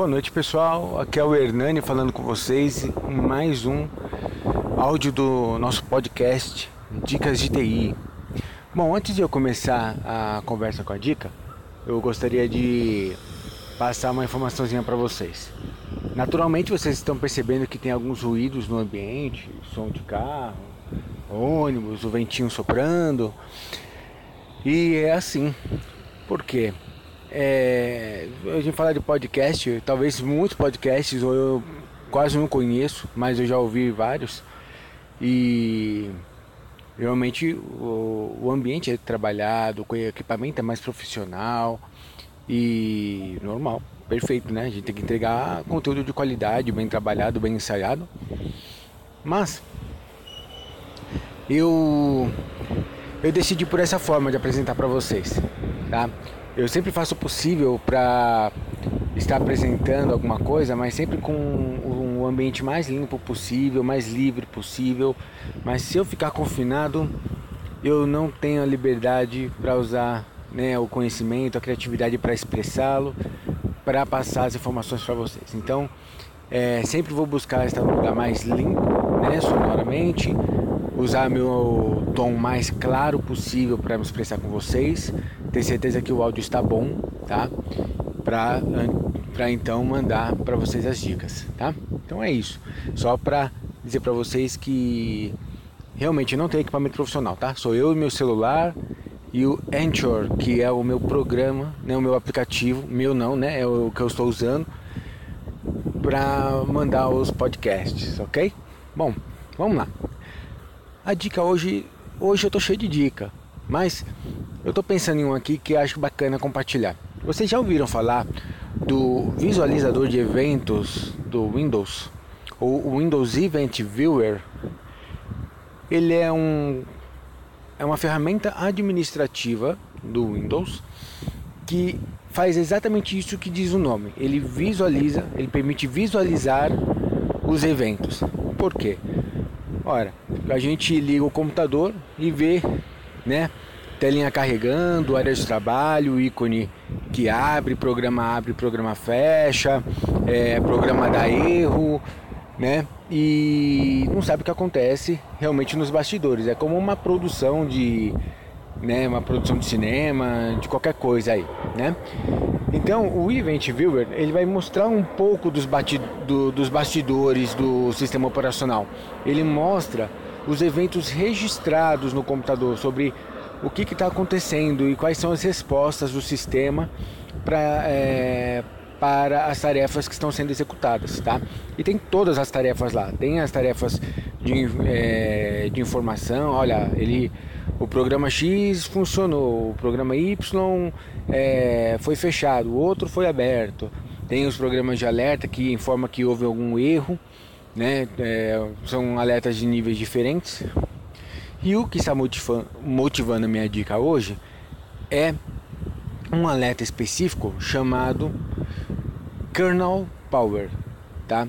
Boa noite pessoal, aqui é o Hernani falando com vocês mais um áudio do nosso podcast Dicas de TI. Bom, antes de eu começar a conversa com a dica, eu gostaria de passar uma informaçãozinha para vocês. Naturalmente vocês estão percebendo que tem alguns ruídos no ambiente, som de carro, ônibus, o ventinho soprando. E é assim. Por quê? É, a gente falar de podcast, talvez muitos podcasts eu quase não conheço, mas eu já ouvi vários. E realmente o, o ambiente é trabalhado, o equipamento é mais profissional e normal, perfeito, né? A gente tem que entregar conteúdo de qualidade, bem trabalhado, bem ensaiado. Mas eu eu decidi por essa forma de apresentar para vocês, tá? Eu sempre faço o possível para estar apresentando alguma coisa, mas sempre com o ambiente mais limpo possível, mais livre possível. Mas se eu ficar confinado, eu não tenho a liberdade para usar né, o conhecimento, a criatividade para expressá-lo, para passar as informações para vocês. Então, é, sempre vou buscar estar no lugar mais limpo, né, sonoramente, usar meu tom mais claro possível para me expressar com vocês, ter certeza que o áudio está bom, tá? Para para então mandar para vocês as dicas, tá? Então é isso. Só para dizer para vocês que realmente não tem equipamento profissional, tá? Sou eu e meu celular e o Anchor, que é o meu programa, né, o meu aplicativo, meu não, né, é o que eu estou usando para mandar os podcasts, ok? Bom, vamos lá. A dica hoje, hoje eu tô cheio de dica, mas eu tô pensando em um aqui que acho bacana compartilhar. Vocês já ouviram falar do visualizador de eventos do Windows, ou o Windows Event Viewer? Ele é um é uma ferramenta administrativa do Windows que faz exatamente isso que diz o nome. Ele visualiza, ele permite visualizar os eventos. Por quê? Ora, a gente liga o computador e vê, né? Telinha carregando, área de trabalho, ícone que abre, programa abre, programa fecha, é, programa dá erro, né? E não sabe o que acontece realmente nos bastidores. É como uma produção de, né? Uma produção de cinema, de qualquer coisa aí, né? Então, o Event Viewer ele vai mostrar um pouco dos, do, dos bastidores do sistema operacional. Ele mostra os eventos registrados no computador sobre o que está acontecendo e quais são as respostas do sistema pra, é, para as tarefas que estão sendo executadas, tá? E tem todas as tarefas lá. Tem as tarefas de, é, de informação. Olha, ele o programa X funcionou, o programa Y é, foi fechado, o outro foi aberto. Tem os programas de alerta que informa que houve algum erro, né? É, são alertas de níveis diferentes. E o que está motivando a minha dica hoje é um alerta específico chamado Kernel Power, tá?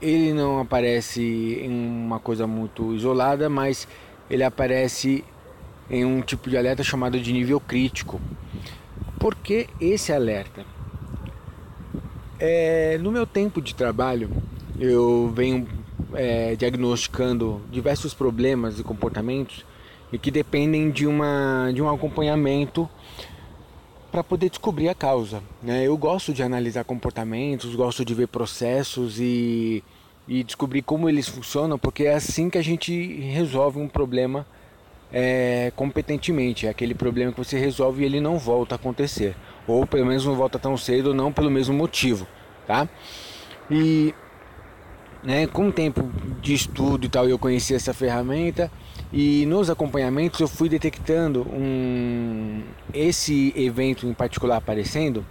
Ele não aparece em uma coisa muito isolada, mas ele aparece em um tipo de alerta chamado de nível crítico. Por que esse alerta? É, no meu tempo de trabalho, eu venho é, diagnosticando diversos problemas e comportamentos e que dependem de, uma, de um acompanhamento para poder descobrir a causa. Né? Eu gosto de analisar comportamentos, gosto de ver processos e, e descobrir como eles funcionam, porque é assim que a gente resolve um problema é, competentemente. É aquele problema que você resolve e ele não volta a acontecer. Ou pelo menos não volta tão cedo, não pelo mesmo motivo. Tá? E né, com o tempo de estudo e tal, eu conheci essa ferramenta e nos acompanhamentos eu fui detectando um, esse evento em particular aparecendo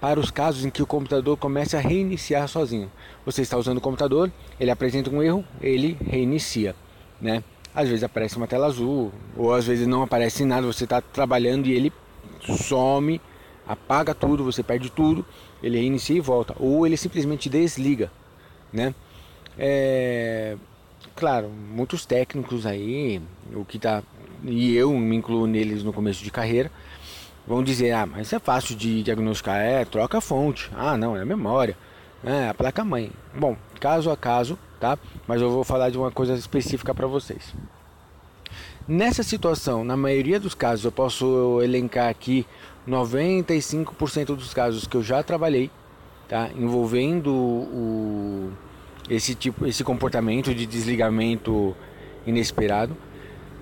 para os casos em que o computador começa a reiniciar sozinho. Você está usando o computador, ele apresenta um erro, ele reinicia, né? às vezes aparece uma tela azul, ou às vezes não aparece nada, você está trabalhando e ele some, apaga tudo, você perde tudo, ele reinicia e volta, ou ele simplesmente desliga, né? É, claro, muitos técnicos aí, o que tá e eu me incluo neles no começo de carreira, vão dizer: "Ah, mas é fácil de diagnosticar, é, troca a fonte. Ah, não, é a memória. né, a placa mãe. Bom, caso a caso, tá? Mas eu vou falar de uma coisa específica para vocês. Nessa situação, na maioria dos casos, eu posso elencar aqui 95% dos casos que eu já trabalhei, tá? Envolvendo o, esse tipo, esse comportamento de desligamento inesperado,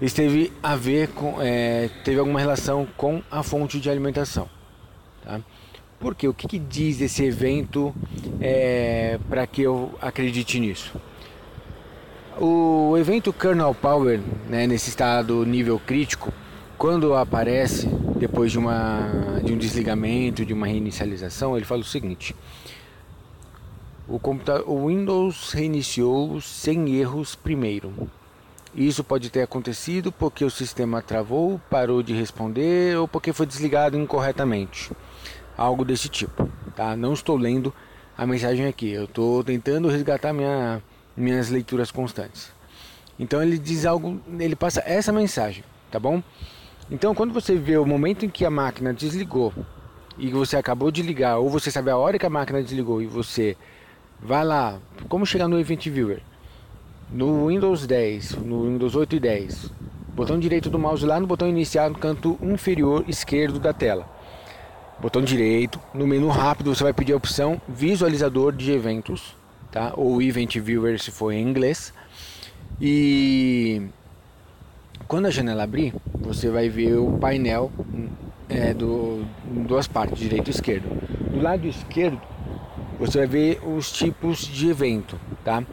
esteve a ver com, é, teve alguma relação com a fonte de alimentação, tá? Porque o que, que diz esse evento é, para que eu acredite nisso? O evento kernel power, né, nesse estado nível crítico, quando aparece depois de, uma, de um desligamento, de uma reinicialização, ele fala o seguinte: o, o Windows reiniciou sem erros primeiro. Isso pode ter acontecido porque o sistema travou, parou de responder ou porque foi desligado incorretamente algo desse tipo, tá? Não estou lendo a mensagem aqui, eu estou tentando resgatar minha, minhas leituras constantes. Então ele diz algo, ele passa essa mensagem, tá bom? Então quando você vê o momento em que a máquina desligou e você acabou de ligar, ou você sabe a hora que a máquina desligou e você vai lá, como chegar no Event Viewer? No Windows 10, no Windows 8 e 10, botão direito do mouse lá no botão iniciar no canto inferior esquerdo da tela botão direito, no menu rápido você vai pedir a opção visualizador de eventos, tá? Ou Event Viewer se for em inglês. E quando a janela abrir, você vai ver o painel é, do duas partes, direito e esquerdo. Do lado esquerdo, você vai ver os tipos de evento, tá?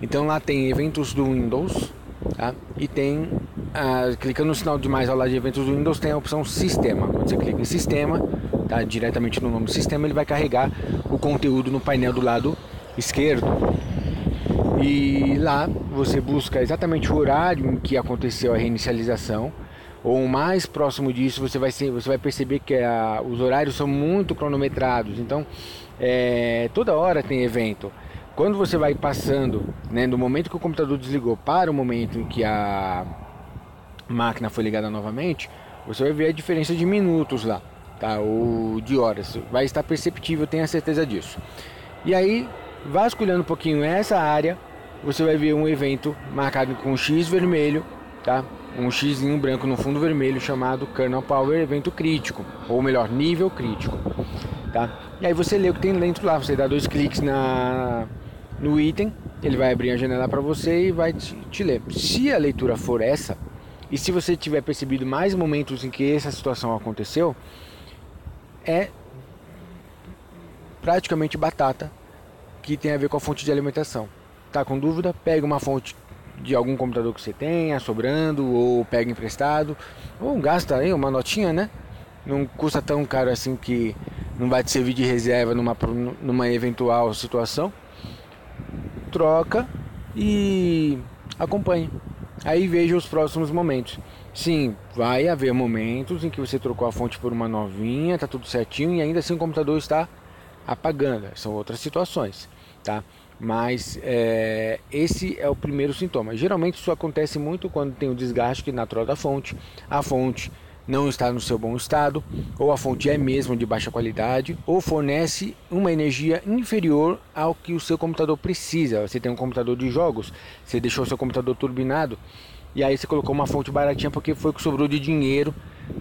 Então lá tem eventos do Windows, tá? E tem, ah, clicando no sinal de mais ao lado de eventos do Windows, tem a opção Sistema. Quando você clica em Sistema, tá? diretamente no nome do sistema, ele vai carregar o conteúdo no painel do lado esquerdo. E lá você busca exatamente o horário em que aconteceu a reinicialização, ou mais próximo disso, você vai, ser, você vai perceber que a, os horários são muito cronometrados. Então, é, toda hora tem evento. Quando você vai passando, né, do momento que o computador desligou para o momento em que a máquina foi ligada novamente, você vai ver a diferença de minutos lá tá? ou de horas. Vai estar perceptível, tenha certeza disso. E aí, vasculhando um pouquinho essa área, você vai ver um evento marcado com um X vermelho, tá? um X branco no fundo vermelho chamado Kernel Power Evento Crítico, ou melhor, nível crítico. Tá? E aí você lê o que tem dentro lá, você dá dois cliques na, no item, ele vai abrir a janela para você e vai te, te ler. Se a leitura for essa, e se você tiver percebido mais momentos em que essa situação aconteceu, é praticamente batata que tem a ver com a fonte de alimentação. Tá com dúvida? Pega uma fonte de algum computador que você tenha sobrando ou pega emprestado ou gasta aí uma notinha, né? Não custa tão caro assim que não vai te servir de reserva numa, numa eventual situação. Troca e acompanhe. Aí veja os próximos momentos. Sim, vai haver momentos em que você trocou a fonte por uma novinha, tá tudo certinho e ainda assim o computador está apagando. São outras situações, tá? Mas é, esse é o primeiro sintoma. Geralmente isso acontece muito quando tem o desgaste natural da fonte, a fonte não está no seu bom estado, ou a fonte é mesmo de baixa qualidade, ou fornece uma energia inferior ao que o seu computador precisa. Você tem um computador de jogos, você deixou seu computador turbinado, e aí você colocou uma fonte baratinha porque foi o que sobrou de dinheiro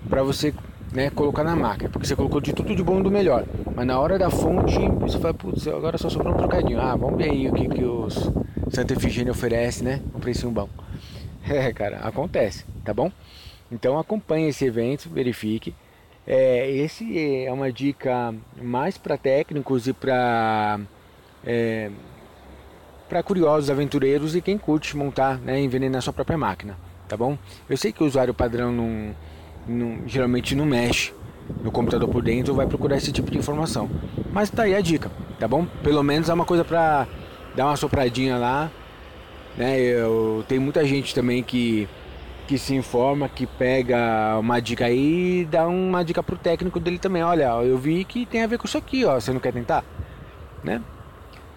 para você né, colocar na máquina, porque você colocou de tudo de bom e do melhor. Mas na hora da fonte, você fala, putz, agora só sobrou um trocadinho. Ah, vamos ver aí o que, que os Santa Efigênia oferece, né? Um precinho bom. É, cara, acontece, tá bom? Então acompanhe esse evento, verifique. É, esse é uma dica mais para técnicos e para é, para curiosos, aventureiros e quem curte montar, né, envenenar sua própria máquina, tá bom? Eu sei que o usuário padrão não, não, geralmente não mexe no computador por dentro vai procurar esse tipo de informação, mas tá aí a dica, tá bom? Pelo menos é uma coisa para dar uma sopradinha lá, né? Eu tenho muita gente também que que se informa, que pega uma dica aí e dá uma dica pro técnico dele também. Olha, eu vi que tem a ver com isso aqui, ó. Você não quer tentar? Né?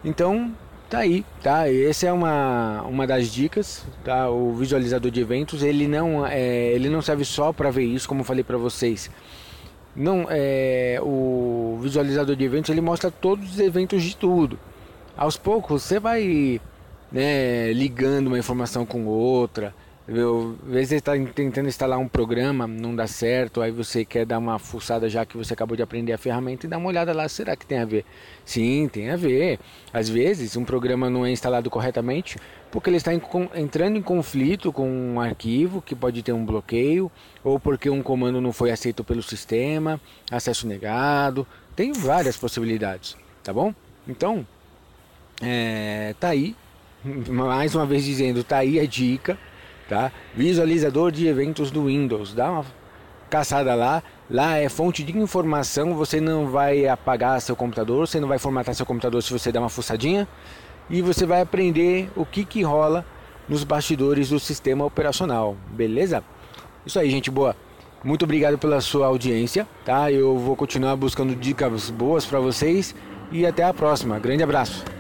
Então, Tá aí, tá? Essa é uma, uma das dicas, tá? O visualizador de eventos, ele não, é, ele não serve só para ver isso, como eu falei para vocês. Não, é, o visualizador de eventos ele mostra todos os eventos de tudo. aos poucos você vai né, ligando uma informação com outra. Eu, às vezes você está tentando instalar um programa, não dá certo, aí você quer dar uma fuçada já que você acabou de aprender a ferramenta e dá uma olhada lá, será que tem a ver? Sim, tem a ver. Às vezes um programa não é instalado corretamente porque ele está em, entrando em conflito com um arquivo que pode ter um bloqueio, ou porque um comando não foi aceito pelo sistema, acesso negado, tem várias possibilidades, tá bom? Então, é, tá aí, mais uma vez dizendo, tá aí a dica tá? Visualizador de eventos do Windows, dá uma caçada lá. Lá é fonte de informação, você não vai apagar seu computador, você não vai formatar seu computador se você der uma fuçadinha e você vai aprender o que que rola nos bastidores do sistema operacional, beleza? Isso aí, gente boa. Muito obrigado pela sua audiência, tá? Eu vou continuar buscando dicas boas para vocês e até a próxima. Grande abraço.